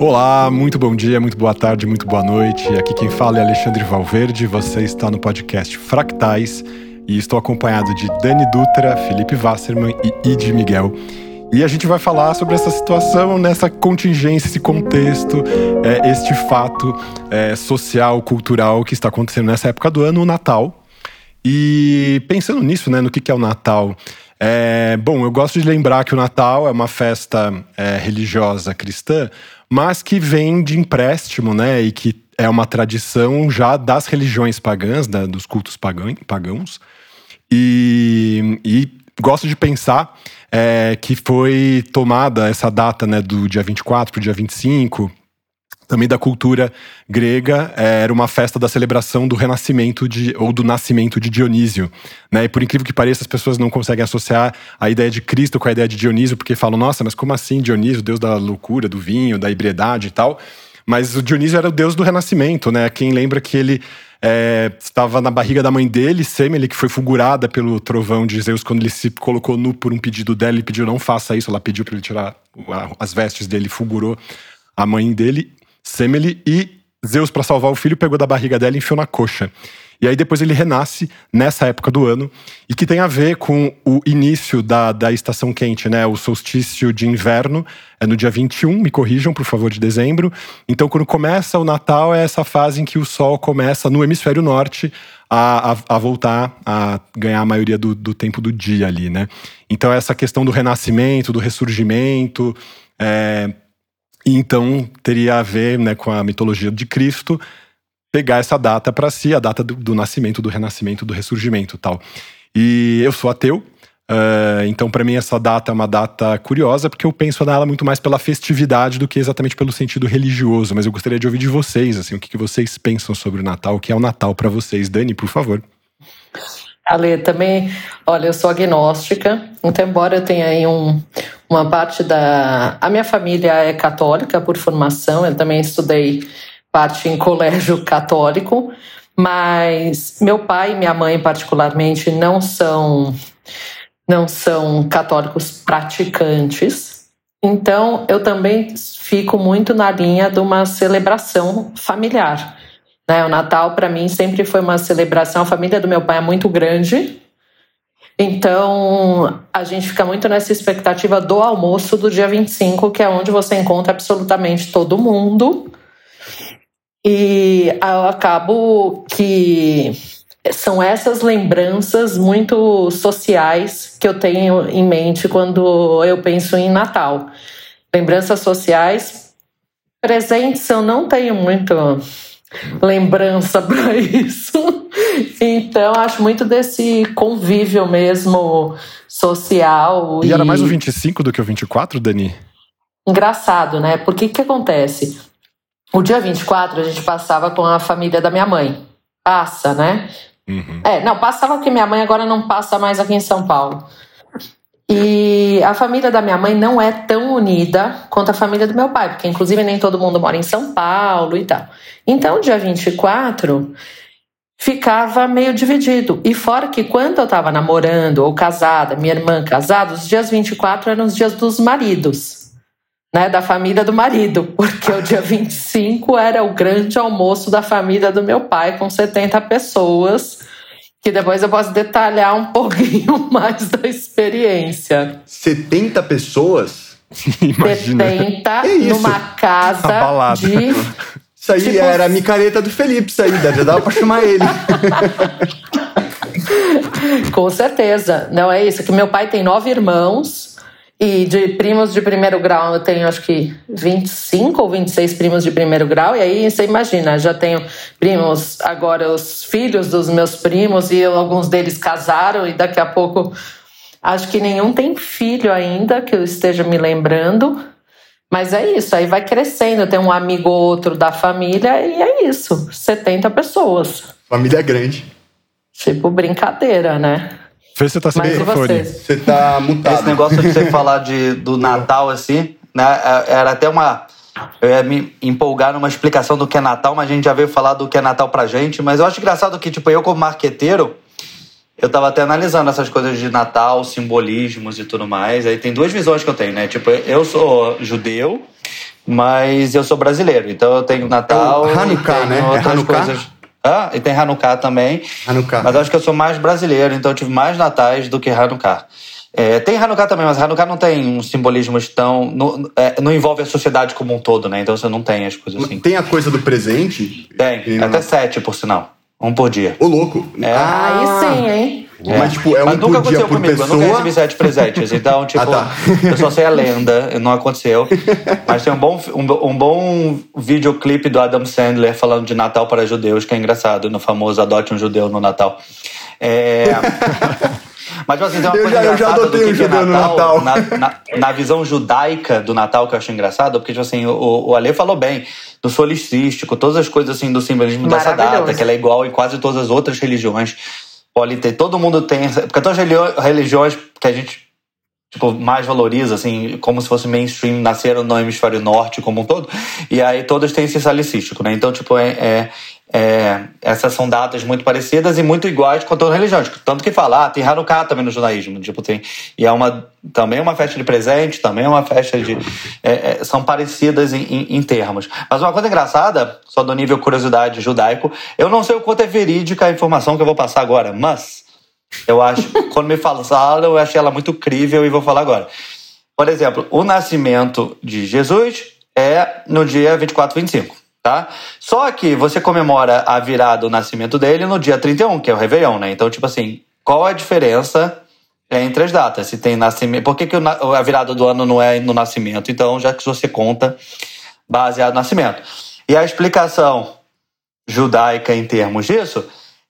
Olá, muito bom dia, muito boa tarde, muito boa noite. Aqui quem fala é Alexandre Valverde. Você está no podcast Fractais e estou acompanhado de Dani Dutra, Felipe Wasserman e Id Miguel. E a gente vai falar sobre essa situação, nessa contingência, esse contexto, é, este fato é, social, cultural que está acontecendo nessa época do ano, o Natal. E pensando nisso, né, no que, que é o Natal, é, bom, eu gosto de lembrar que o Natal é uma festa é, religiosa cristã, mas que vem de empréstimo, né? E que é uma tradição já das religiões pagãs, dos cultos pagãos. E, e gosto de pensar é, que foi tomada essa data né, do dia 24 para o dia 25 também da cultura grega, é, era uma festa da celebração do renascimento de, ou do nascimento de Dionísio. Né? E por incrível que pareça, as pessoas não conseguem associar a ideia de Cristo com a ideia de Dionísio, porque falam, nossa, mas como assim Dionísio, deus da loucura, do vinho, da ebriedade e tal? Mas o Dionísio era o deus do renascimento, né? Quem lembra que ele é, estava na barriga da mãe dele, Semele, que foi fulgurada pelo trovão de Zeus quando ele se colocou nu por um pedido dela. Ele pediu, não faça isso. Ela pediu para ele tirar as vestes dele, fulgurou a mãe dele. Semele e Zeus, para salvar o filho, pegou da barriga dela e enfiou na coxa. E aí depois ele renasce nessa época do ano, e que tem a ver com o início da, da estação quente, né? O solstício de inverno é no dia 21, me corrijam, por favor, de dezembro. Então, quando começa o Natal, é essa fase em que o Sol começa no hemisfério norte a, a, a voltar a ganhar a maioria do, do, tempo do dia ali, né? Então, essa questão do renascimento, do ressurgimento, é, então teria a ver né, com a mitologia de Cristo pegar essa data para si, a data do, do, nascimento, do renascimento, do ressurgimento tal. E eu sou ateu, uh, então para mim essa data é uma data curiosa, porque eu penso nela muito mais pela festividade do que exatamente pelo sentido religioso. Mas eu gostaria de ouvir de vocês, assim, o que, que vocês pensam sobre o Natal, o que é o Natal para vocês. Dani, por favor. Ale, também, olha, eu sou agnóstica, então, embora eu tenha aí um, uma parte da. A minha família é católica por formação, eu também estudei parte em colégio católico, mas meu pai e minha mãe, particularmente, não são, não são católicos praticantes. Então, eu também fico muito na linha de uma celebração familiar. Né? O Natal, para mim, sempre foi uma celebração. A família do meu pai é muito grande. Então, a gente fica muito nessa expectativa do almoço do dia 25, que é onde você encontra absolutamente todo mundo. E eu acabo que são essas lembranças muito sociais que eu tenho em mente quando eu penso em Natal. Lembranças sociais presentes eu não tenho muito lembrança para isso. Então, acho muito desse convívio mesmo social. E, e, era mais o 25 do que o 24, Dani? Engraçado, né? Porque o que acontece? O dia 24 a gente passava com a família da minha mãe. Passa, né? Uhum. É, não, passava porque minha mãe agora não passa mais aqui em São Paulo. E a família da minha mãe não é tão unida quanto a família do meu pai, porque inclusive nem todo mundo mora em São Paulo e tal. Então, dia 24 ficava meio dividido. E fora que quando eu estava namorando ou casada, minha irmã casada, os dias 24 eram os dias dos maridos, né, da família do marido, porque o dia 25 era o grande almoço da família do meu pai com 70 pessoas que depois eu posso detalhar um pouquinho mais da experiência. 70 pessoas? Imagina. 70 numa casa de. Isso aí tipo... era a micareta do Felipe, isso aí, já dava pra chamar ele. Com certeza. Não é isso, que meu pai tem nove irmãos e de primos de primeiro grau, eu tenho acho que 25 ou 26 primos de primeiro grau. E aí você imagina, já tenho primos, agora os filhos dos meus primos, e alguns deles casaram, e daqui a pouco acho que nenhum tem filho ainda, que eu esteja me lembrando. Mas é isso, aí vai crescendo, tem um amigo ou outro da família, e é isso, 70 pessoas. Família grande. Tipo brincadeira, né? Fê, você tá sem microfone. Você tá mutado. Esse negócio de você falar de, do Natal, assim, né? É, era até uma. Eu ia me empolgar numa explicação do que é Natal, mas a gente já veio falar do que é Natal pra gente. Mas eu acho engraçado que, tipo, eu, como marqueteiro, eu tava até analisando essas coisas de Natal, simbolismos e tudo mais. Aí tem duas visões que eu tenho, né? Tipo, eu sou judeu mas eu sou brasileiro, então eu tenho Natal. É Hanukkah, né? É Hanukkah? Coisas. Ah, e tem Hanukkah também. Hanukkah. Mas acho que eu sou mais brasileiro, então eu tive mais natais do que Hanukkah. É, tem Hanukkah também, mas Hanukkah não tem um simbolismo tão. Não, é, não, envolve a sociedade como um todo, né? Então você não tem as coisas assim. Tem a coisa do presente? Tem, até sete, por sinal. Um por dia. Ô, louco. É. Ah, aí sim, hein? É. Mas, tipo, é um Mas nunca por dia aconteceu por comigo, pessoa? eu nunca recebi sete presentes. Então, tipo, Ah, tá. eu só sei a lenda, não aconteceu. Mas tem um bom, um, um bom videoclipe do Adam Sandler falando de Natal para judeus, que é engraçado, no famoso Adote um Judeu no Natal. É... Mas, tipo assim, tem uma Eu coisa já- eu já adotei do que um que é judeu no Natal. Na, na, na visão judaica do Natal, que eu acho engraçado, porque, tipo assim, o, o Ale falou bem, do solicístico, todas as coisas, assim, do simbolismo dessa data, que ela é igual em quase todas as outras religiões. Pode ter, todo mundo tem, essa- porque todas as religiões que a gente tipo, mais valoriza, assim, como se fosse mainstream, nasceram no hemisfério norte como um todo, e aí todas têm esse salicístico, né? Então, tipo, é, é- é- essas são datas muito parecidas e muito iguais com todas as religiões. Tanto que fala, ah, tem Hanukkah também no judaísmo, tipo, tem, e é uma, também é uma festa de presente, também é uma festa de, é- é, são parecidas em, em- em termos. Mas uma coisa engraçada, só do nível curiosidade judaico, eu não sei o quanto é verídica a informação que eu vou passar agora, mas eu acho, quando me falaram, eu achei ela muito crível e vou falar agora. Por exemplo, o nascimento de Jesus é no dia 24, 25, tá? Só que você comemora a virada do nascimento dele no dia 31, que é o Réveillon, né? Então, tipo assim, qual a diferença entre as datas? Se tem nascimento. Por que, que a virada do ano não é no nascimento? Então, já que você conta baseado no nascimento. E a explicação judaica em termos disso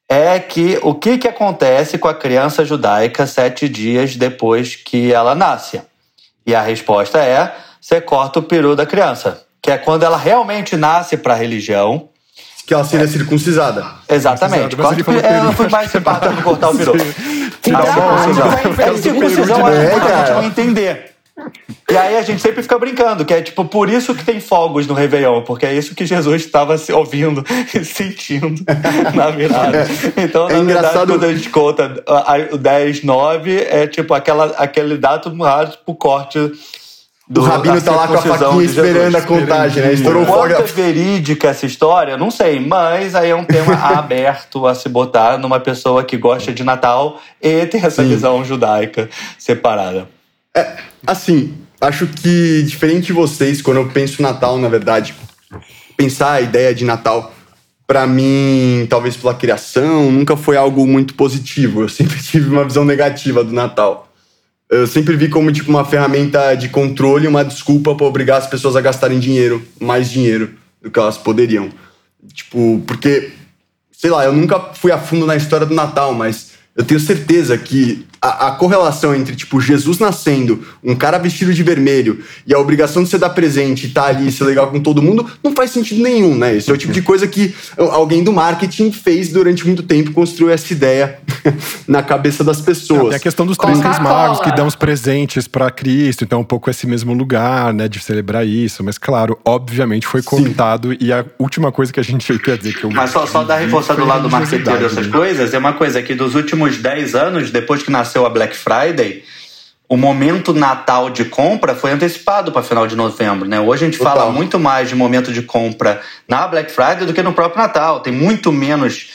é que o que, que acontece com a criança judaica sete dias depois que ela nasce? E a resposta é: você corta o peru da criança, que é quando ela realmente nasce para a religião. Que ela seria circuncisada. Exatamente. Mas ele Corta. É, peru. eu fui mais simpático no cortar o peru. Então, Tá bom, circuncisão. É circuncisão, É, é, a gente cara. não entender. E aí a gente sempre fica brincando, que é tipo, por isso que tem fogos no Réveillon, porque é isso que Jesus estava se ouvindo e sentindo na virada. Então, É na verdade, engraçado- quando a gente conta a- a- o 10, 9, é tipo aquela, aquele dado raro pro corte do O Rabino tá lá com a faquinha esperando a contagem, né? Estourou o Quanto fogo. é verídica essa história, não sei, mas aí é um tema aberto a se botar numa pessoa que gosta de Natal e tem essa Sim. visão judaica separada. Assim, acho que diferente de vocês, quando eu penso Natal, na verdade, pensar a ideia de Natal, pra mim, talvez pela criação, nunca foi algo muito positivo. Eu sempre tive uma visão negativa do Natal. Eu sempre vi como tipo uma ferramenta de controle, uma desculpa pra obrigar as pessoas a gastarem dinheiro, mais dinheiro do que elas poderiam. Tipo, porque sei lá, eu nunca fui a fundo na história do Natal, mas eu tenho certeza que a, a correlação entre, tipo, Jesus nascendo, um cara vestido de vermelho, e a obrigação de você dar presente e estar ali e ser legal com todo mundo, não faz sentido nenhum, né? Esse é o tipo de coisa que alguém do marketing fez durante muito tempo, construiu essa ideia na cabeça das pessoas. Tem a questão dos três reis magos que dão os presentes para Cristo, então é um pouco esse mesmo lugar, né, de celebrar isso. Mas claro, obviamente foi contado e a última coisa que a gente quer dizer que eu Mas só, só dar reforçar do lado marqueteiro dessas né? coisas, é uma coisa que dos últimos 10 anos, depois que nasceu a Black Friday, o momento Natal de compra foi antecipado para final de novembro, né? Hoje a gente Total. fala muito mais de momento de compra na Black Friday do que no próprio Natal. Tem muito menos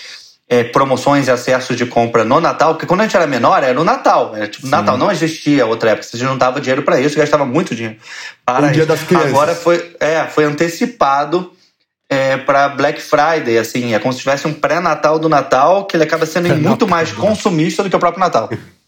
é, promoções e acessos de compra no Natal, porque quando a gente era menor, era no Natal. Era tipo, Natal não existia outra época. Você juntava dinheiro para isso, gastava muito dinheiro. Para O Dia isso. das Crianças. Agora foi, é, foi antecipado é, para Black Friday, assim, é como se tivesse um pré-natal do Natal, que ele acaba sendo muito mais consumista do que o próprio Natal.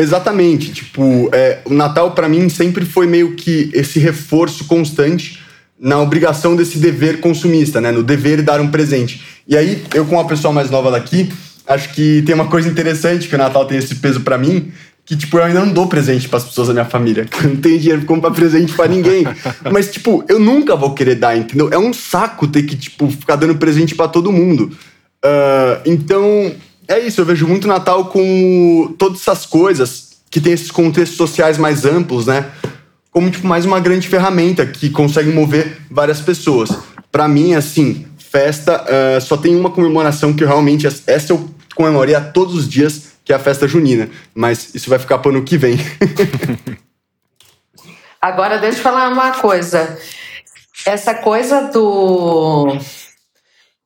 Exatamente. Tipo, é, o Natal pra mim sempre foi meio que esse reforço constante na obrigação desse dever consumista, né? No dever dar um presente. E aí, eu com uma pessoa mais nova daqui, acho que tem uma coisa interessante que o Natal tem esse peso pra mim, que tipo, eu ainda não dou presente pras pessoas da minha família. Eu não tenho dinheiro pra comprar presente pra ninguém. Mas tipo, eu nunca vou querer dar, entendeu? É um saco ter que tipo ficar dando presente pra todo mundo. Ah, então, é isso, eu vejo muito Natal com todas essas coisas que tem esses contextos sociais mais amplos, né? Como tipo mais uma grande ferramenta que consegue mover várias pessoas. Pra mim, assim, festa ah, só tem uma comemoração que eu realmente essa eu comemoraria todos os dias, que é a festa junina. Mas isso vai ficar pro ano que vem. Agora, deixa eu falar uma coisa. essa coisa do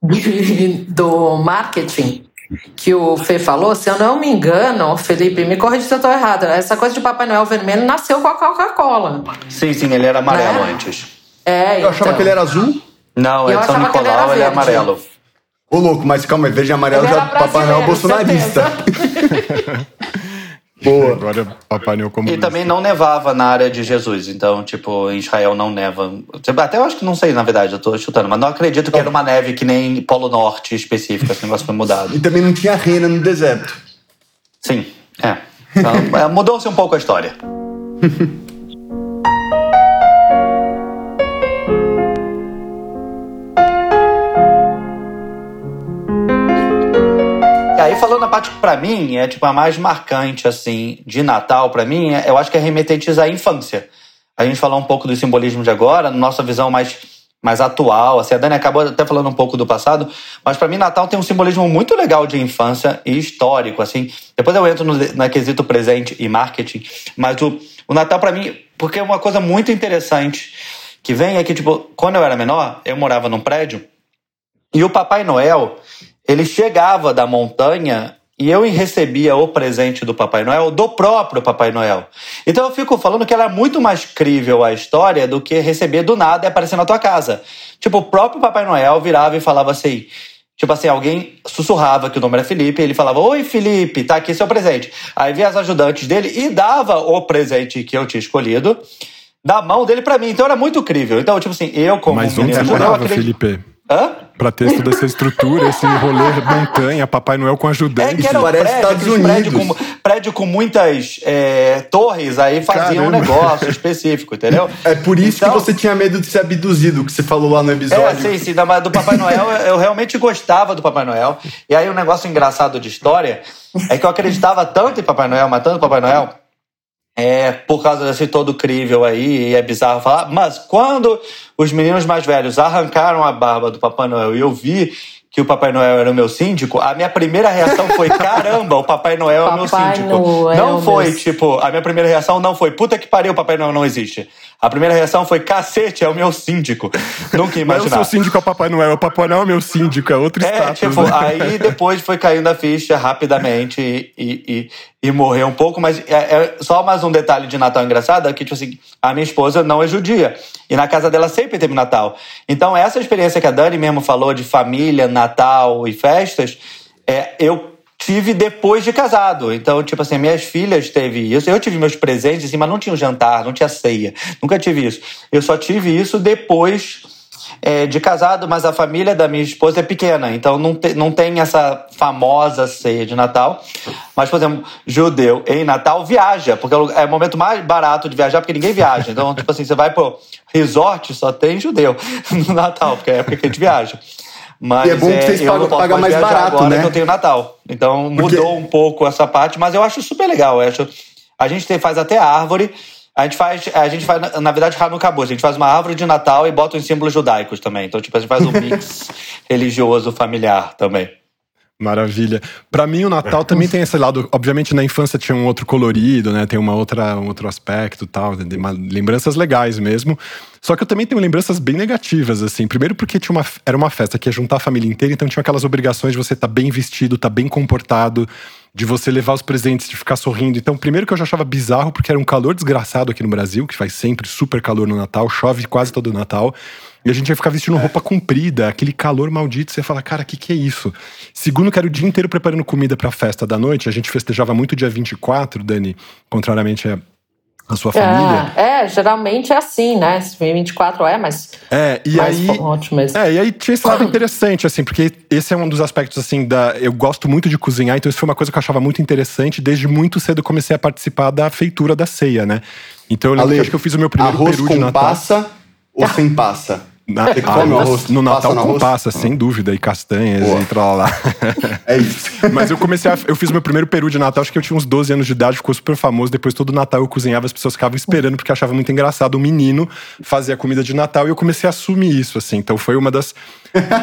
do marketing que o Fê falou, se eu não me engano, Felipe, me corrija se eu estou errado. Essa coisa de Papai Noel vermelho nasceu com a Coca-Cola. Sim, sim, ele era amarelo né? antes. É, eu achava então. que ele era azul. Não, é São Nicolau, ele, ele é amarelo. Ô, louco, mas calma aí, verde e amarelo já Papai Noel bolsonarista. Boa. Agora Papai Noel como. E também não nevava na área de Jesus. Então, tipo, em Israel não neva. Até eu acho que não sei, na verdade, eu tô chutando, mas não acredito que era uma neve que nem Polo Norte específica, esse negócio foi mudado. E também não tinha rena no deserto. Sim, é. Então, é, Mudou-se um pouco a história. aí falando a parte que pra mim é tipo a mais marcante assim de Natal para mim, é, eu acho que é remetentes à infância. A gente falou um pouco do simbolismo de agora, nossa visão mais mais atual, assim, a Dani acabou até falando um pouco do passado, mas para mim Natal tem um simbolismo muito legal de infância e histórico, assim. Depois eu entro no, no quesito presente e marketing, mas o, o Natal para mim, porque é uma coisa muito interessante que vem é que, tipo, quando eu era menor, eu morava num prédio e o Papai Noel, ele chegava da montanha e eu recebia o presente do Papai Noel do próprio Papai Noel. Então eu fico falando que ela é muito mais crível a história do que receber do nada e aparecer na tua casa. Tipo, o próprio Papai Noel virava e falava assim. Tipo assim, alguém sussurrava que o nome era Felipe, e ele falava: Oi, Felipe, tá aqui seu presente. Aí via as ajudantes dele e dava o presente que eu tinha escolhido da mão dele para mim. Então era muito crível. Então, tipo assim, eu como Mas onde você morava, Felipe? Hã? Pra ter toda essa estrutura, esse rolê montanha, Papai Noel com ajudante. É que era um Parece prédio, Estados Unidos. Prédio com, prédio com muitas é, torres, aí fazia um negócio específico, entendeu? É por isso então, que você tinha medo de ser abduzido, que você falou lá no episódio. É, sim, sim. Mas do Papai Noel, eu realmente gostava do Papai Noel. E aí, um negócio engraçado de história é que eu acreditava tanto em Papai Noel, matando Papai Noel, é, por causa desse todo crível aí, e é bizarro falar, mas quando os meninos mais velhos arrancaram a barba do Papai Noel e eu vi que o Papai Noel era o meu síndico, a minha primeira reação foi: caramba, o Papai Noel é o meu síndico. Noel, não foi, meu... tipo, a minha primeira reação não foi: puta que pariu, o Papai Noel não existe. A primeira reação foi: cacete, é o meu síndico. Nunca imaginar. Não é o seu síndico é o Papai Noel, o Papai Noel é o meu síndico, é outro é, status. Tipo, né? aí depois foi caindo a ficha rapidamente e, e, e, e morreu um pouco, mas é, é, só mais um detalhe de Natal engraçado: é que, tipo assim, a minha esposa não é judia. E na casa dela sempre teve Natal. Então, essa experiência que a Dani mesmo falou de família, Natal e festas, é, eu tive depois de casado. Então, tipo assim, minhas filhas teve isso. Eu tive meus presentes, assim, mas não tinha um jantar, não tinha ceia. Nunca tive isso. Eu só tive isso depois é, de casado, mas a família da minha esposa é pequena, então não, te, não tem essa famosa ceia de Natal. Mas, por exemplo, judeu em Natal viaja, porque é o momento mais barato de viajar, porque ninguém viaja. Então, tipo assim, você vai pro resort, só tem judeu no Natal, porque é a época que a gente viaja. Mas e é bom que vocês é, pagam, pagam mais barato, agora né? que eu tenho Natal. Então mudou porque... um pouco essa parte, mas eu acho super legal. Eu acho, a gente faz até árvore. A gente faz, a gente faz, na verdade, Hanukkah a gente faz uma árvore de Natal e bota os símbolos judaicos também. Então, tipo, a gente faz um mix religioso familiar também. Maravilha. Para mim, o Natal também tem esse lado. Obviamente, na infância tinha um outro colorido, né? Tem uma outra, um outro aspecto tal. Lembranças legais mesmo. Só que eu também tenho lembranças bem negativas, assim. Primeiro porque tinha uma, era uma festa que ia juntar a família inteira, então tinha aquelas obrigações de você estar tá bem vestido, estar tá bem comportado, de você levar os presentes, de ficar sorrindo. Então, primeiro que eu já achava bizarro, porque era um calor desgraçado aqui no Brasil, que faz sempre super calor no Natal, chove quase todo o Natal. E a gente ia ficar vestindo roupa comprida, aquele calor maldito. Você ia falar, cara, o que, que é isso? Segundo, que era o dia inteiro preparando comida pra festa da noite. A gente festejava muito dia 24, Dani, contrariamente a a sua família. É, é, geralmente é assim, né? 24 é, mas. É, e aí. Mesmo. É, e aí tinha esse lado interessante, assim, porque esse é um dos aspectos, assim, da. Eu gosto muito de cozinhar, então isso foi uma coisa que eu achava muito interessante. Desde muito cedo eu comecei a participar da feitura da ceia, né? Então eu lembro Ale, que acho que eu fiz o meu primeiro arroz peru com de Natal. passa ou sem passa? Na, ah, no, arroz, no Natal passa com passa, sem dúvida, e castanhas Boa. e. É isso. Mas eu comecei a, Eu fiz meu primeiro peru de Natal, acho que eu tinha uns 12 anos de idade, ficou super famoso. Depois todo Natal eu cozinhava, as pessoas ficavam esperando, porque achavam muito engraçado um menino fazer a comida de Natal. E eu comecei a assumir isso, assim. Então foi uma das.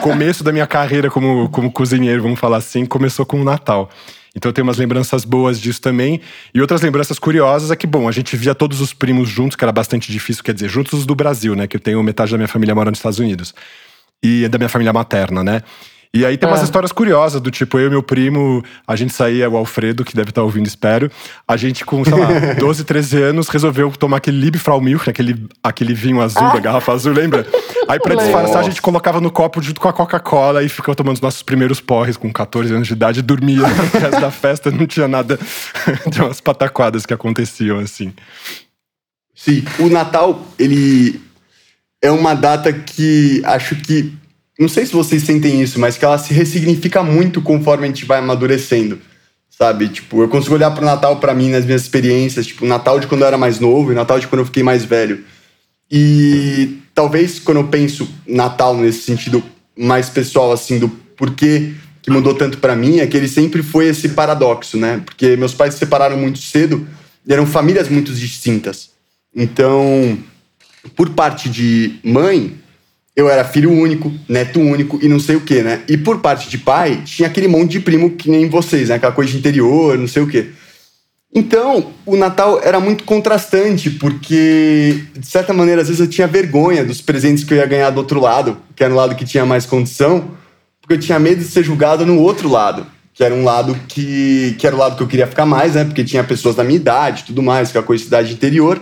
começo da minha carreira como, como cozinheiro, vamos falar assim, começou com o Natal. Então eu tenho umas lembranças boas disso também. E outras lembranças curiosas é que, bom, a gente via todos os primos juntos, que era bastante difícil, quer dizer, juntos do Brasil, né? Que eu tenho metade da minha família morando nos Estados Unidos. E da minha família materna, né? E aí tem umas é. histórias curiosas, do tipo, eu e meu primo, a gente saía, o Alfredo, que deve estar ouvindo, espero. A gente, com, sei lá, 12, 13 anos, resolveu tomar aquele Liebfraumilch, aquele, aquele vinho azul ah. da garrafa azul, lembra? Aí pra disfarçar, a gente colocava no copo junto com a Coca-Cola e ficou tomando os nossos primeiros porres com 14 anos de idade e dormia. O resto da festa não tinha nada de umas pataquadas que aconteciam assim. Sim, o Natal, ele é uma data que acho que não sei se vocês sentem isso, mas que ela se ressignifica muito conforme a gente vai amadurecendo, sabe? Tipo, eu consigo olhar pro Natal para mim nas minhas experiências, tipo, Natal de quando eu era mais novo e Natal de quando eu fiquei mais velho. E talvez quando eu penso Natal nesse sentido mais pessoal, assim, do porquê que mudou tanto para mim, é que ele sempre foi esse paradoxo, né? Porque meus pais se separaram muito cedo e eram famílias muito distintas. Então, por parte de mãe, eu era filho único, neto único e não sei o que, né? E por parte de pai, tinha aquele monte de primo que nem vocês, né? Aquela coisa de interior, não sei o que. Então, o Natal era muito contrastante, porque, de certa maneira, às vezes eu tinha vergonha dos presentes que eu ia ganhar do outro lado, que era o lado que tinha mais condição, porque eu tinha medo de ser julgado no outro lado, que era um lado que, que era o lado que eu queria ficar mais, né? Porque tinha pessoas da minha idade tudo mais, aquela coisa de cidade interior.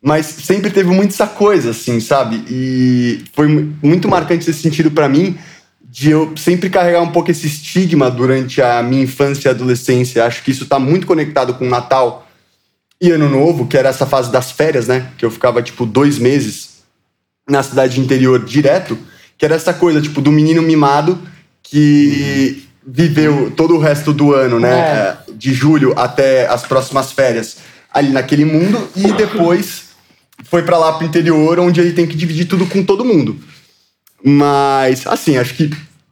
Mas sempre teve muito essa coisa, assim, sabe? E foi muito marcante esse sentido para mim, de eu sempre carregar um pouco esse estigma durante a minha infância e adolescência. Acho que isso tá muito conectado com Natal e Ano Novo, que era essa fase das férias, né? Que eu ficava, tipo, dois meses na cidade interior direto, que era essa coisa, tipo, do menino mimado que viveu todo o resto do ano, né? É. De julho até as próximas férias ali naquele mundo e depois foi para lá pro interior, onde ele tem que dividir tudo com todo mundo. Mas, assim, acho que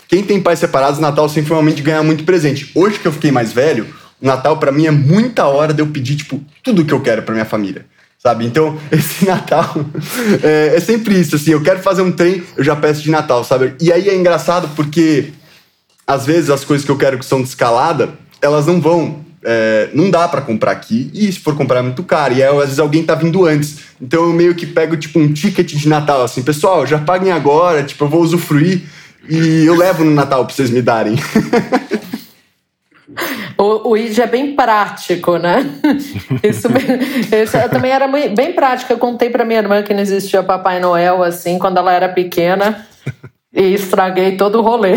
quem tem pais separados, Natal sempre foi um de ganhar muito presente. Hoje que eu fiquei mais velho, o Natal para mim é muita hora de eu pedir, tipo, tudo que eu quero para minha família. Sabe? Então, esse Natal é, é, sempre isso, assim, eu quero fazer um trem, eu já peço de Natal, sabe? E aí é engraçado porque, às vezes, as coisas que eu quero que são de escalada, elas não vão é, não dá para comprar aqui, e se for comprar é muito caro, e aí, às vezes alguém tá vindo antes. Então eu meio que pego, tipo, um ticket de Natal, assim, pessoal, já paguem agora, tipo, eu vou usufruir, e eu levo no Natal pra vocês me darem. O, o ID é bem prático, né? Isso, isso também era bem prático. Eu contei para minha irmã que não existia Papai Noel assim quando ela era pequena e estraguei todo o rolê.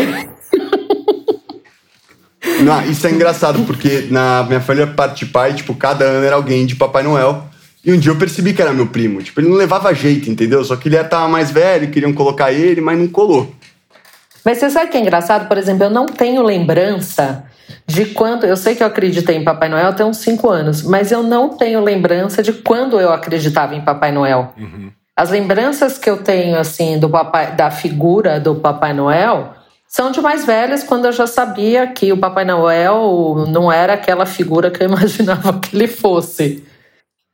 Não, isso é engraçado, porque na minha família parte de pai, tipo, cada ano era alguém de Papai Noel. E um dia eu percebi que era meu primo. Tipo, ele não levava jeito, entendeu? Só que ele tava mais velho, queriam colocar ele, mas não colou. Mas você sabe que é engraçado? Por exemplo, eu não tenho lembrança de quando. Eu sei que eu acreditei em Papai Noel até uns 5 anos, mas eu não tenho lembrança de quando eu acreditava em Papai Noel. Uhum. As lembranças que eu tenho, assim, do papai, da figura do Papai Noel são de mais velhas quando eu já sabia que o Papai Noel não era aquela figura que eu imaginava que ele fosse.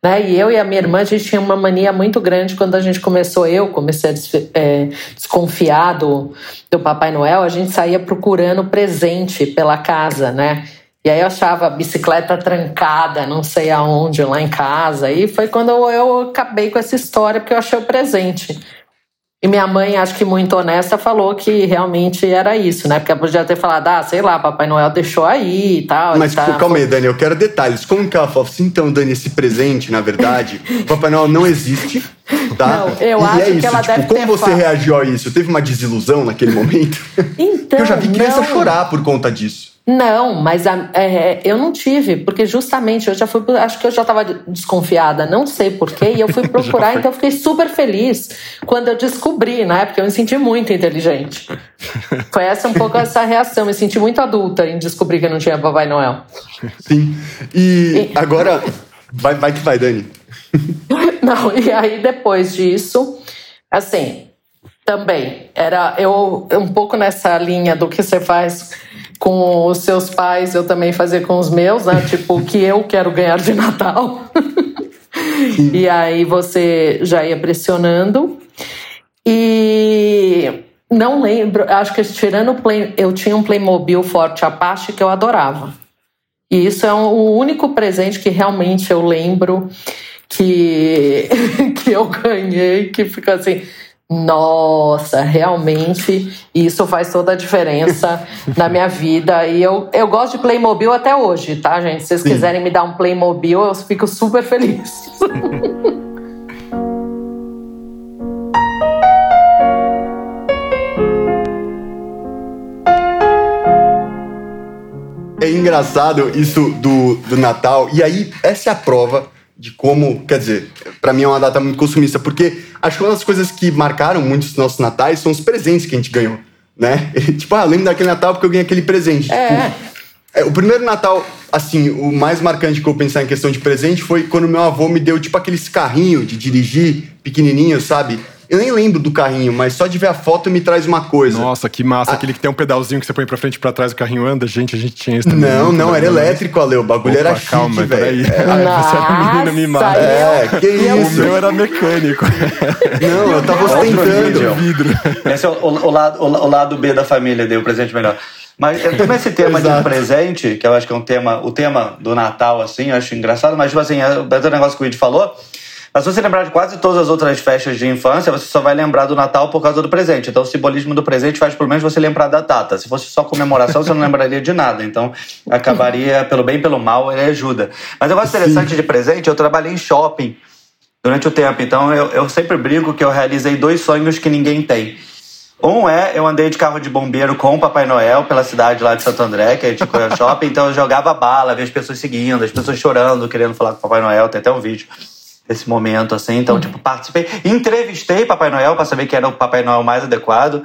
Né? E eu e a minha irmã, a gente tinha uma mania muito grande quando a gente começou, eu comecei a é, desconfiar do, do Papai Noel, a gente saía procurando presente pela casa, né? E aí eu achava a bicicleta trancada, não sei aonde, lá em casa. E foi quando eu acabei com essa história, porque eu achei o presente. E minha mãe, acho que muito honesta, falou que realmente era isso, né? Porque ela podia ter falado, ah, sei lá, Papai Noel deixou aí e tal. Mas, tipo, calma aí, Dani, eu quero detalhes. Como que ela falou assim, então, Dani, esse presente, na verdade, Papai Noel não existe, tá? Não, eu e acho é isso, que ela tipo, deve como você reagiu a isso? Teve uma desilusão naquele momento? Então, eu já vi criança não. chorar por conta disso. Não, mas a, é, eu não tive, porque justamente eu já fui, acho que eu já estava desconfiada, não sei porquê, e eu fui procurar, então eu fiquei super feliz quando eu descobri, né? Porque eu me senti muito inteligente. Foi essa um pouco essa reação, me senti muito adulta em descobrir que não tinha Papai Noel. Sim. E, e... agora, vai, vai que vai, Dani. Não, e aí depois disso, assim, também era eu um pouco nessa linha do que você faz com os seus pais, eu também fazia com os meus, né? Tipo, o que eu quero ganhar de Natal. e aí você já ia pressionando. E não lembro, acho que tirando o Play, eu tinha um Playmobil Forte Apache que eu adorava. E isso é o único presente que realmente eu lembro que, que eu ganhei, que fica assim. Nossa, realmente isso faz toda a diferença na minha vida. E eu, eu gosto de Playmobil até hoje, tá, gente? Se vocês Sim. quiserem me dar um Playmobil, eu fico super feliz. é engraçado isso do, do Natal. E aí, essa é a prova de como, quer dizer, para mim é uma data muito consumista, porque acho que uma das coisas que marcaram muitos dos nossos natais são os presentes que a gente ganhou, né? tipo, ah, lembro daquele Natal porque eu ganhei aquele presente. É. Tipo, é, o primeiro Natal, assim, o mais marcante que eu pensar em questão de presente foi quando meu avô me deu, tipo, aqueles carrinhos de dirigir, pequenininho, sabe? Eu nem lembro do carrinho, mas só de ver a foto me traz uma coisa. Nossa, que massa. Aquele que tem um pedalzinho que você põe pra frente e pra trás o carrinho anda. Gente, a gente tinha esse também. Não, não, era elétrico, Ale. O bagulho Opa, era calma, chique, velho. É, você era menina mimada. É, que isso. O meu era mecânico. Não, eu tava ostentando. vidro. Esse é o, o, o, lado, o, o lado B da família, deu o presente melhor. Mas tem esse tema de presente, que eu acho que é um tema, o tema do Natal, assim, eu acho engraçado, mas, tipo assim, é o negócio que o Ed falou, mas se você lembrar de quase todas as outras festas de infância, você só vai lembrar do Natal por causa do presente. Então o simbolismo do presente faz pelo menos você lembrar da data. Se fosse só comemoração, você não lembraria de nada. Então acabaria, pelo bem pelo mal, ele ajuda. Mas eu gosto interessante de presente, eu trabalhei em shopping durante o tempo. Então eu, eu sempre brinco que eu realizei dois sonhos que ninguém tem. Um é, eu andei de carro de bombeiro com o Papai Noel pela cidade lá de Santo André, que é tipo shopping, então eu jogava bala, via as pessoas seguindo, as pessoas chorando, querendo falar com o Papai Noel, tem até um vídeo desse momento, assim. Então, uhum. tipo, participei. Entrevistei Papai Noel para saber que era o Papai Noel mais adequado.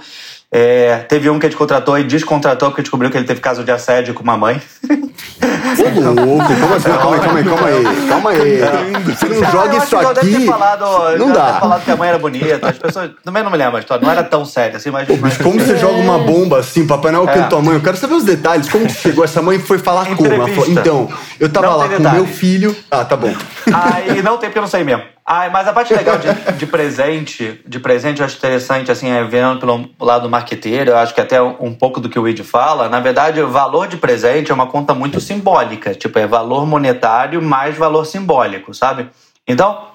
É, teve um que a gente contratou e descontratou porque descobriu que ele teve caso de assédio com uma mãe. Ô, louco, como assim? Calma aí, calma aí, calma aí. Calma aí. Você não joga isso aqui. Falado, não dá. falado que a mãe era bonita. As pessoas. Também não me lembro a história. Não era tão séria assim, mas. mas como você joga uma bomba assim, Papai Noel é. tua mãe? Eu quero saber os detalhes. Como que chegou? Essa mãe foi falar como? Falou, então, eu tava não lá com meu filho. Ah, tá bom. Aí não tem porque eu não sei mesmo. Ah, mas a parte legal de, de, presente, de presente eu acho interessante, assim, é vendo pelo lado marqueteiro, eu acho que até um pouco do que o Id fala, na verdade, o valor de presente é uma conta muito simbólica, tipo, é valor monetário mais valor simbólico, sabe? Então,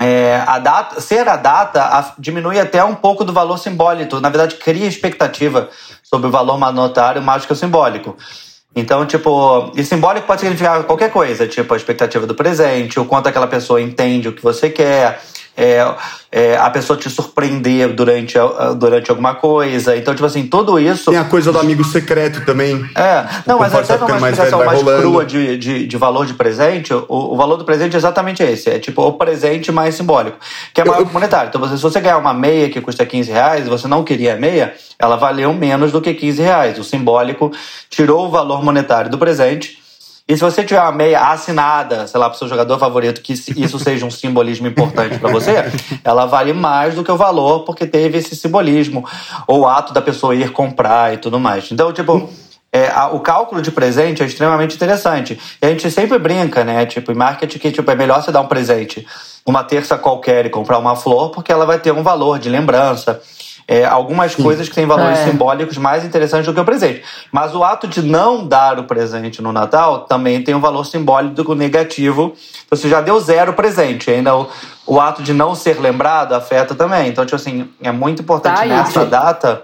é, a data, ser a data a, diminui até um pouco do valor simbólico, na verdade, cria expectativa sobre o valor monetário mais que o simbólico. Então, tipo, e simbólico pode significar qualquer coisa, tipo a expectativa do presente, o quanto aquela pessoa entende o que você quer, é, é, a pessoa te surpreender durante, durante alguma coisa. Então, tipo assim, tudo isso. Tem a coisa do amigo secreto também. É, não, mas até numa mais explicação mais, mais crua de, de, de, valor de presente, o, o, valor do presente é exatamente esse: é tipo o presente mais simbólico, que é maior monetário. Então, você, se você ganhar uma meia que custa 15 reais e você não queria a meia, ela valeu menos do que 15 reais. O simbólico tirou o valor monetário do presente e se você tiver uma meia assinada, sei lá, pro seu jogador favorito, que isso seja um simbolismo importante para você, ela vale mais do que o valor, porque teve esse simbolismo. Ou o ato da pessoa ir comprar e tudo mais. Então, tipo. É, a, o cálculo de presente é extremamente interessante. E a gente sempre brinca, né? Tipo, em marketing, que tipo, é melhor você dar um presente uma terça qualquer e comprar uma flor, porque ela vai ter um valor de lembrança é, algumas Sim. coisas que têm valores é. simbólicos mais interessantes do que o presente. Mas o ato de não dar o presente no Natal também tem um valor simbólico negativo. Você já deu zero presente, ainda o, o ato de não ser lembrado afeta também. Então, tipo assim, é muito importante tá nessa data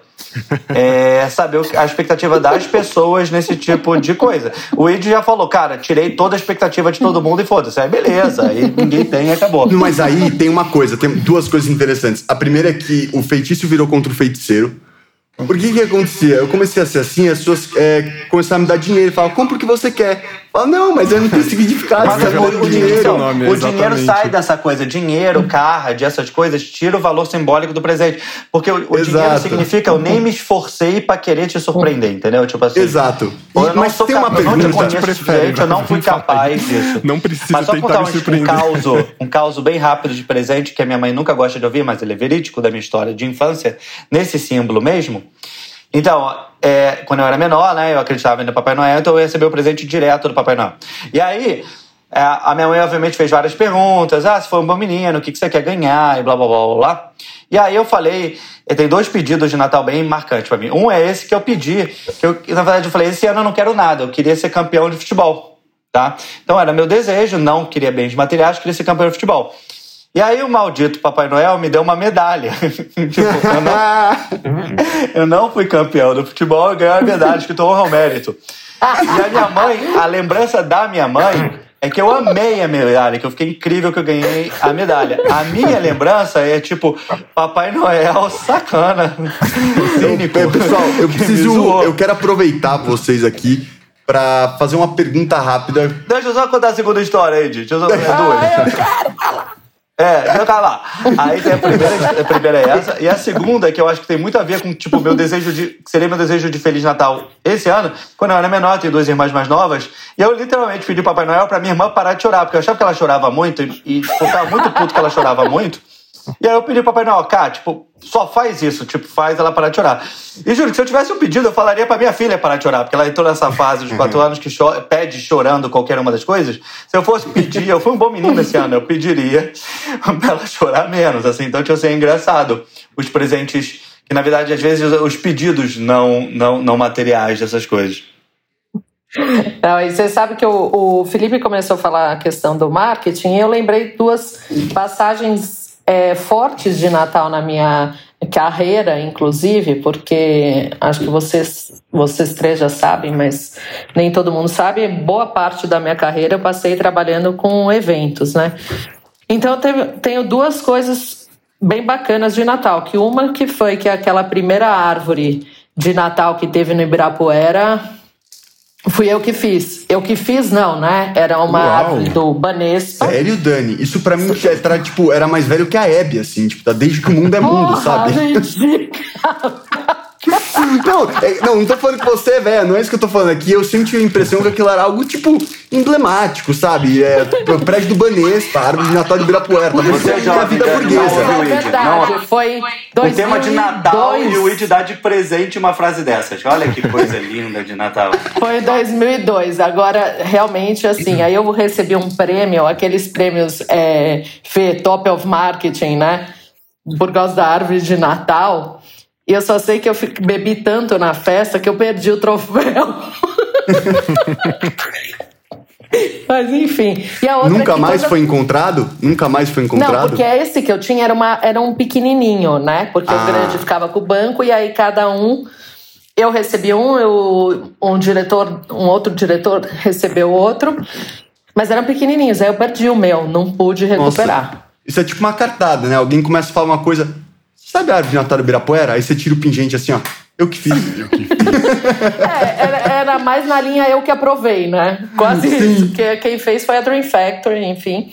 é, saber a expectativa das pessoas nesse tipo de coisa. O Ed já falou, cara, tirei toda a expectativa de todo mundo e foda-se. Aí beleza, aí ninguém tem e acabou. Mas aí tem uma coisa, tem duas coisas interessantes. A primeira é que o feitiço virou contra o feiticeiro. Por que que acontecia? Eu comecei a ser assim, as pessoas é, começaram a me dar dinheiro, falavam, compra o que você quer. Fala, não, mas eu não tenho significado. Mas o, o, o, dinheiro, nome, o dinheiro sai dessa coisa. Dinheiro, card, essas coisas, tira o valor simbólico do presente. Porque o, o dinheiro significa eu nem me esforcei para querer te surpreender, entendeu? Tipo assim. Exato. E, eu mas tem uma pergunta. Eu não te conheço eu não fui capaz disso. Não precisa mas só contar um, um caos, um caos bem rápido de presente que a minha mãe nunca gosta de ouvir, mas ele é verídico da minha história de infância, nesse símbolo mesmo. Então, é, quando eu era menor, né, eu acreditava no Papai Noel, então eu recebi o presente direto do Papai Noel. E aí, é, a minha mãe obviamente fez várias perguntas. Ah, se for um bom menino, o que, que você quer ganhar? E blá, blá, blá, blá. E aí eu falei, tem dois pedidos de Natal bem marcantes para mim. Um é esse que eu pedi, que eu, na verdade eu falei, esse ano eu não quero nada, eu queria ser campeão de futebol, tá? Então era meu desejo, não queria bens materiais, queria ser campeão de futebol. E aí o maldito Papai Noel me deu uma medalha. tipo, eu, não, eu não fui campeão do futebol, eu ganhei uma medalha escrito honra ao mérito. E a minha mãe, a lembrança da minha mãe é que eu amei a medalha, que eu fiquei incrível que eu ganhei a medalha. A minha lembrança é tipo, Papai Noel, sacana. Cínico. Eu, pessoal, eu preciso. Eu quero aproveitar vocês aqui para fazer uma pergunta rápida. Deixa eu só contar a segunda história aí, gente. Deixa eu só contar duas. Ah, eu quero. É, deixa eu acabar. Aí tem a primeira, a primeira é essa. E a segunda, que eu acho que tem muito a ver com, tipo, meu desejo de. Seria meu desejo de Feliz Natal esse ano, quando eu era menor, tenho duas irmãs mais novas. E eu literalmente pedi Papai Noel pra minha irmã parar de chorar, porque eu achava que ela chorava muito e, e eu tava muito puto que ela chorava muito. E aí eu pedi pro Papai Noel, cara, tipo, só faz isso, tipo, faz ela parar de chorar. E juro que se eu tivesse um pedido, eu falaria pra minha filha parar de chorar, porque ela entrou nessa fase dos quatro anos que cho pede chorando qualquer uma das coisas. Se eu fosse pedir, eu fui um bom menino esse ano, eu pediria pra ela chorar menos, assim. Então, tinha ser engraçado. Os presentes, que na verdade, às vezes, os pedidos não, não, não materiais dessas coisas. Não, e você sabe que o, o Felipe começou a falar a questão do marketing e eu lembrei duas passagens é, fortes de Natal na minha carreira, inclusive, porque acho que vocês, vocês três já sabem, mas nem todo mundo sabe. Boa parte da minha carreira eu passei trabalhando com eventos, né? Então eu tenho, duas coisas bem bacanas de Natal. Que uma que foi que aquela primeira árvore de Natal que teve no Ibirapuera Fui eu que fiz. Eu que fiz, não, né? Era uma Uau. árvore do Banespa. Sério, Dani? Isso pra mim era, tipo, era mais velho que a Hebe, assim, tipo, tá desde que o mundo é mundo, Porra, sabe? Não, é, não, não tô falando que você é velho, não é isso que eu tô falando aqui. Eu sempre tive a impressão que aquilo era algo, tipo, emblemático, sabe? É, o prédio do Banespa, árvore de Natal de Ibirapuera. Tá você é jovem, a vida burguesa. Não, é verdade, não, foi o tema de Natal e o Id dá de presente uma frase dessas. Olha que coisa linda de Natal. Foi 2002. Agora, realmente, assim, aí eu recebi um prêmio, aqueles prêmios é, Fê, Top of Marketing, né? Por causa da árvore de Natal. E eu só sei que eu bebi tanto na festa que eu perdi o troféu. Mas enfim. Nunca mais toda... foi encontrado? Nunca mais foi encontrado? Não, porque esse que eu tinha era, uma, era um pequenininho, né? Porque ah. o grande ficava com o banco e aí cada um. Eu recebi um, eu, um diretor, um outro diretor recebeu outro. Mas eram pequenininhos. Aí eu perdi o meu, não pude recuperar. Nossa, isso é tipo uma cartada, né? Alguém começa a falar uma coisa. Sabe a árvore de Natal do Ibirapuera? Aí você tira o pingente assim, ó. Eu que fiz. eu que fiz. é, era, era, mais na linha eu que aprovei, né? Quase Sim. isso. Que, quem fez foi a Dream Factory, enfim.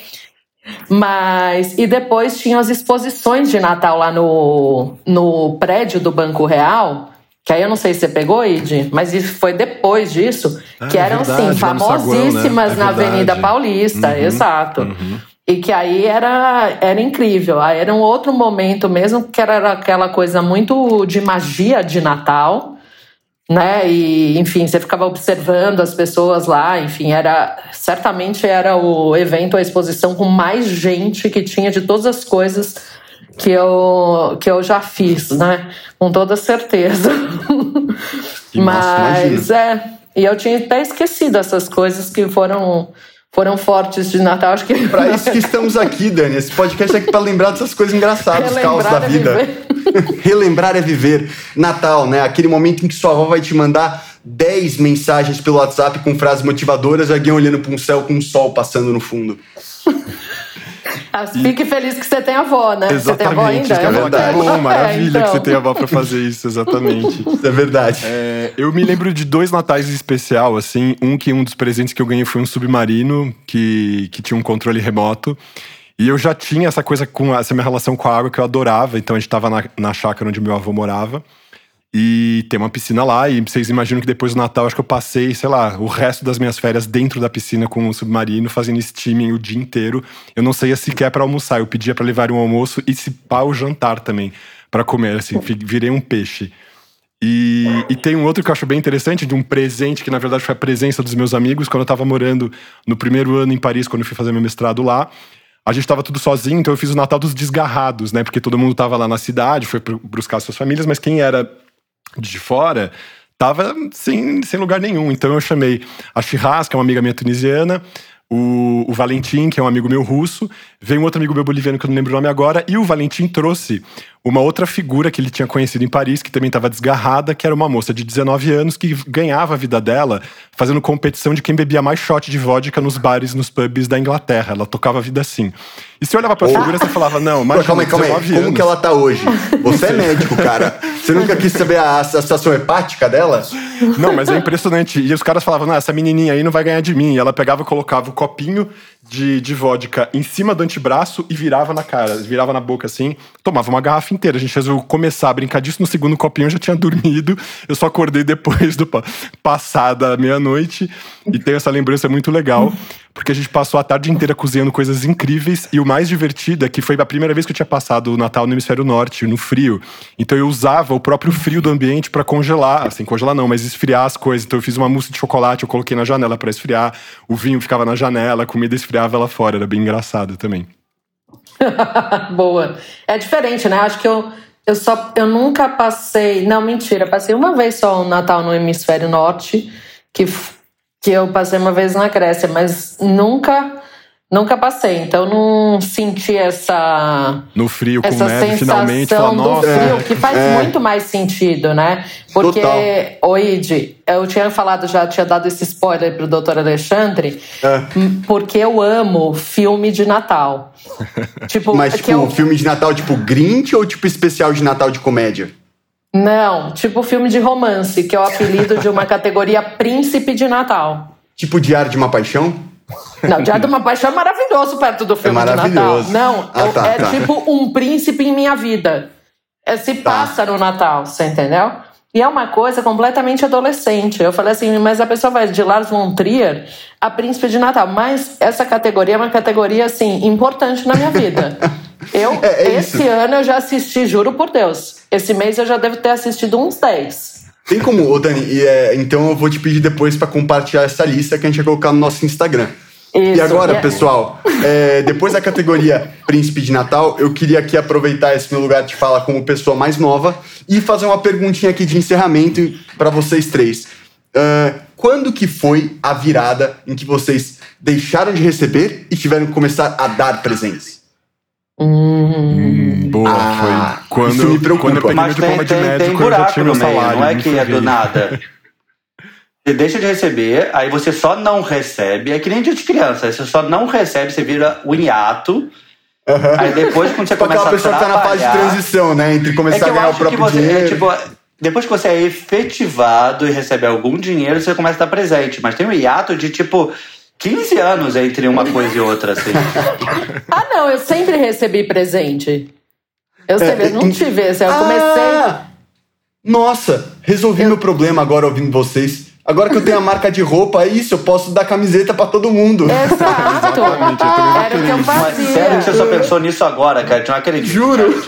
Mas. E depois tinha as exposições de Natal lá no, no prédio do Banco Real. Que aí eu não sei se você pegou, Id, mas isso foi depois disso, ah, que eram, é verdade, assim, famosíssimas Saguão, né? é na Avenida Paulista, uhum, exato. Uhum. E que aí era, era incrível. Aí era um outro momento mesmo, que era aquela coisa muito de magia de Natal, né? E, enfim, você ficava observando as pessoas lá, enfim, era certamente era o evento, a exposição com mais gente que tinha de todas as coisas que eu, que eu já fiz, né? Com toda certeza. Mas é, e eu tinha até esquecido essas coisas que foram foram fortes de Natal. Acho que. Para isso que estamos aqui, Dani. Esse podcast é aqui para lembrar dessas coisas engraçadas, os caos da é vida. Relembrar é viver. Natal, né? Aquele momento em que sua avó vai te mandar 10 mensagens pelo WhatsApp com frases motivadoras, alguém olhando para um céu com um sol passando no fundo. Ah, fique e... feliz que você tem avó, né? Exatamente, você tem avó ainda? É verdade. Bom, maravilha é, então. que você tem avó para fazer isso, exatamente. isso é verdade. É, eu me lembro de dois natais em especial, assim. Um que um dos presentes que eu ganhei foi um submarino que, que tinha um controle remoto. E eu já tinha essa coisa com essa minha relação com a água que eu adorava. Então a gente estava na, na chácara onde meu avô morava. E tem uma piscina lá, e vocês imaginam que depois do Natal, acho que eu passei, sei lá, o resto das minhas férias dentro da piscina com o submarino, fazendo steaming o dia inteiro. Eu não saía sequer para almoçar, eu pedia para levar um almoço e se pá o jantar também, para comer, assim, virei um peixe. E, e, tem um outro que eu acho bem interessante, de um presente que na verdade foi a presença dos meus amigos quando eu estava morando no primeiro ano em Paris, quando eu fui fazer meu mestrado lá. a gente tava tudo sozinho, então eu fiz o Natal dos desgarrados, né? Porque todo mundo tava lá na cidade, foi buscar suas famílias, mas quem era de fora tava sem, sem lugar nenhum. Então eu chamei a Shiraz, que é uma amiga minha tunisiana, o, o, Valentim, que é um amigo meu russo, veio um outro amigo meu boliviano que eu não lembro o nome agora, e o Valentim trouxe uma outra figura que ele tinha conhecido em Paris, que também estava desgarrada, que era uma moça de 19 anos que ganhava a vida dela fazendo competição de quem bebia mais shot de vodka nos bares, nos pubs da Inglaterra. Ela tocava a vida assim. E você olhava pra oh. figura, você falava, não, mas calma aí, calma aí. Como que ela tá hoje? Você é médico, cara. Você nunca quis saber a, a situação hepática dela? Não, mas é impressionante. E os caras falavam, não, essa menininha aí não vai ganhar de mim. E ela pegava e colocava o copinho de, de vodka em cima do antebraço e virava na cara, virava na boca assim, tomava uma garrafa inteira. A gente resolveu começar a brincar disso. No segundo copinho eu já tinha dormido. Eu só acordei depois do passada meia-noite. E tenho essa lembrança muito legal, porque a gente passou a tarde inteira cozinhando coisas incríveis. E o mais divertido é que foi a primeira vez que eu tinha passado o Natal no hemisfério norte, no frio. Então eu usava o próprio frio do ambiente para congelar, assim, congelar não, mas esfriar as coisas. Então eu fiz uma mousse de chocolate, eu coloquei na janela para esfriar. O vinho ficava na janela, a comida esfriava lá fora. Era bem engraçado também. Boa. É diferente, né? Acho que eu, eu só eu nunca passei. Não, mentira, passei uma vez só o Natal no hemisfério norte, que, que eu passei uma vez na Grécia, mas nunca Nunca passei, então não senti essa. No frio, com essa neve, sensação finalmente. Fala, do frio, que faz é. muito mais sentido, né? Porque, Oide, eu tinha falado, já tinha dado esse spoiler pro doutor Alexandre, é. porque eu amo filme de Natal. tipo, Mas, tipo, eu... filme de Natal tipo Grinch ou tipo especial de Natal de comédia? Não, tipo filme de romance, que é o apelido de uma categoria Príncipe de Natal. Tipo Diário de uma Paixão? Não, Diário de uma Paixão é maravilhoso perto do filme é de Natal. Não, ah, tá, é tá. tipo um príncipe em minha vida. É, se tá. passa no Natal, você entendeu? E é uma coisa completamente adolescente. Eu falei assim, mas a pessoa vai de Lars von Trier a Príncipe de Natal. Mas essa categoria é uma categoria, assim, importante na minha vida. Eu, é, é esse ano eu já assisti, juro por Deus. Esse mês eu já devo ter assistido uns 10. Tem como, ô Dani, e, é, então eu vou te pedir depois para compartilhar essa lista que a gente vai colocar no nosso Instagram. Isso, e agora, é. pessoal, é, depois da categoria Príncipe de Natal, eu queria aqui aproveitar esse meu lugar de fala como pessoa mais nova e fazer uma perguntinha aqui de encerramento para vocês três. Uh, quando que foi a virada em que vocês deixaram de receber e tiveram que começar a dar presentes? Hum, boa, ah, foi quando, isso me preocupa. quando eu peguei Mas meu tem, de tem, médico, tem buraco no meio, salário, não é que é do nada. Você deixa de receber, aí você só não recebe, é que nem dia de criança, você só não recebe, você vira o hiato. Uhum. Aí depois, quando você começa a trabalhar... pessoa tá na fase de transição, né? Entre começar é a ganhar o próprio você, dinheiro... É, tipo, depois que você é efetivado e recebe algum dinheiro, você começa a estar presente. Mas tem um hiato de, tipo, 15 anos entre uma coisa e outra, assim. ah, não, eu sempre recebi presente. Eu sempre, é, não tive esse. Eu ah, comecei. Nossa, resolvi eu... meu problema agora ouvindo vocês. Agora que eu tenho a marca de roupa, é isso, eu posso dar camiseta para todo mundo. Exato. Era o que eu fazia. Mas sério que você só pensou nisso agora, cara? Eu não acredito. Juro.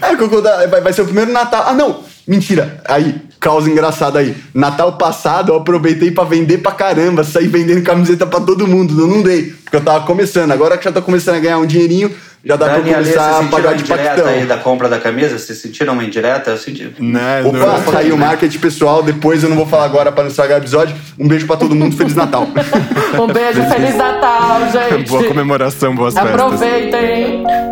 É, que eu, vai, vai ser o primeiro Natal. Ah, não! Mentira. Aí, causa engraçada aí. Natal passado eu aproveitei para vender pra caramba, saí vendendo camiseta para todo mundo. Eu não dei, porque eu tava começando. Agora que já tô começando a ganhar um dinheirinho, já dá Dani, pra começar a pagar de paquetão. aí da compra da camisa? Vocês sentiram uma indireta? Eu senti. Não, Opa, não. saiu o marketing pessoal. Depois eu não vou falar agora para não estragar o episódio. Um beijo para todo mundo. Feliz Natal. um beijo, Feliz Natal, gente. Boa comemoração, boas Aproveitem. festas. Aproveitem.